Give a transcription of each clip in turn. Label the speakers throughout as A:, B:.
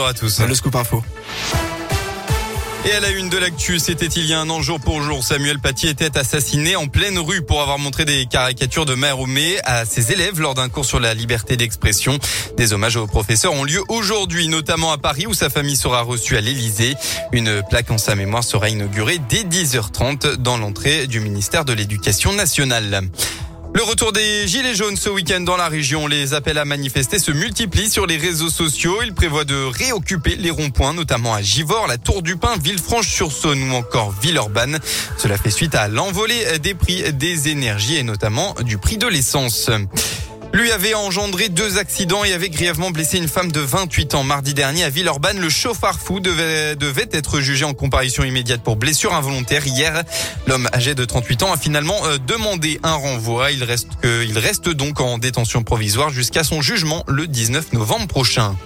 A: Bonjour à tous.
B: Le scoop info.
A: Et à la une de l'actu, c'était il y a un an jour pour jour. Samuel Paty était assassiné en pleine rue pour avoir montré des caricatures de Mahomet à ses élèves lors d'un cours sur la liberté d'expression. Des hommages aux professeurs ont lieu aujourd'hui, notamment à Paris où sa famille sera reçue à l'Élysée. Une plaque en sa mémoire sera inaugurée dès 10h30 dans l'entrée du ministère de l'Éducation nationale. Le retour des Gilets jaunes ce week-end dans la région. Les appels à manifester se multiplient sur les réseaux sociaux. Ils prévoient de réoccuper les ronds-points, notamment à Givors, la Tour du Pin, Villefranche-sur-Saône ou encore Villeurbanne. Cela fait suite à l'envolée des prix des énergies et notamment du prix de l'essence. Lui avait engendré deux accidents et avait grièvement blessé une femme de 28 ans. Mardi dernier à Villeurbanne, le chauffard fou devait, être jugé en comparution immédiate pour blessure involontaire. Hier, l'homme âgé de 38 ans a finalement euh, demandé un renvoi. Il reste, que, il reste donc en détention provisoire jusqu'à son jugement le 19 novembre prochain.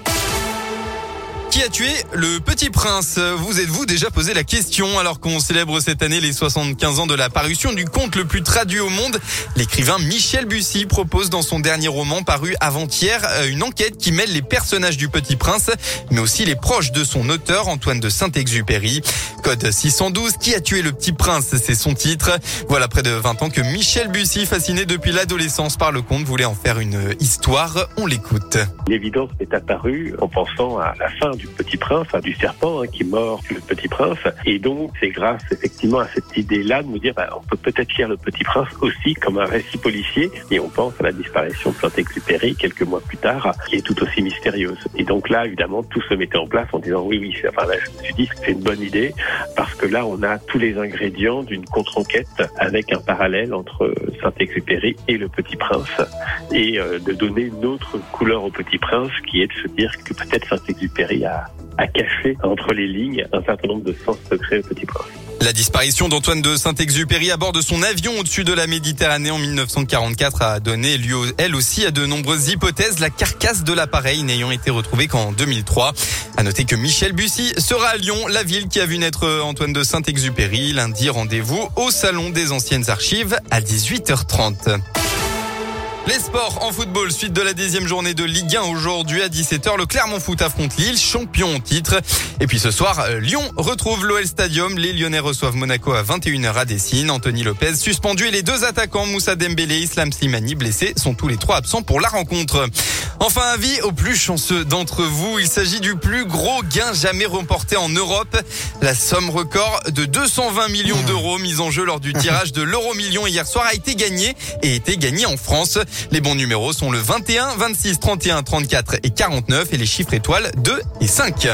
A: Qui a tué le petit prince Vous êtes-vous déjà posé la question alors qu'on célèbre cette année les 75 ans de la parution du conte le plus traduit au monde? L'écrivain Michel Bussy propose dans son dernier roman paru avant-hier euh, une enquête qui mêle les personnages du petit prince mais aussi les proches de son auteur Antoine de Saint-Exupéry. Code 612, qui a tué le petit prince? C'est son titre. Voilà près de 20 ans que Michel Bussy, fasciné depuis l'adolescence par le conte, voulait en faire une histoire. On l'écoute.
C: L'évidence est apparue en pensant à la fin du Petit Prince, enfin, du serpent hein, qui mord le Petit Prince. Et donc, c'est grâce effectivement à cette idée-là de nous dire, bah, on peut peut-être lire le Petit Prince aussi comme un récit policier. Et on pense à la disparition de Saint-Exupéry quelques mois plus tard, qui est tout aussi mystérieuse. Et donc là, évidemment, tout se mettait en place en disant, oui, oui, je me suis dit, c'est une bonne idée parce que là, on a tous les ingrédients d'une contre-enquête avec un parallèle entre Saint-Exupéry et le Petit Prince et euh, de donner une autre couleur au Petit Prince qui est de se dire que peut-être Saint-Exupéry a à, cacher entre les lignes un certain nombre de sens secrets au Petit Prince.
A: La disparition d'Antoine de Saint-Exupéry à bord de son avion au-dessus de la Méditerranée en 1944 a donné lieu, elle aussi, à de nombreuses hypothèses. La carcasse de l'appareil n'ayant été retrouvée qu'en 2003. À noter que Michel Bussy sera à Lyon, la ville qui a vu naître Antoine de Saint-Exupéry. Lundi, rendez-vous au Salon des Anciennes Archives à 18h30. Les sports en football, suite de la dixième journée de Ligue 1 aujourd'hui à 17h. Le Clermont Foot affronte Lille, champion en titre. Et puis ce soir, euh, Lyon retrouve l'OL Stadium. Les Lyonnais reçoivent Monaco à 21h à Dessine. Anthony Lopez suspendu et les deux attaquants Moussa Dembélé et Islam Slimani blessés sont tous les trois absents pour la rencontre. Enfin, avis aux plus chanceux d'entre vous. Il s'agit du plus gros gain jamais remporté en Europe. La somme record de 220 millions d'euros mise en jeu lors du tirage de l'euro million hier soir a été gagnée et été gagnée en France. Les bons numéros sont le 21, 26, 31, 34 et 49 et les chiffres étoiles 2 et 5.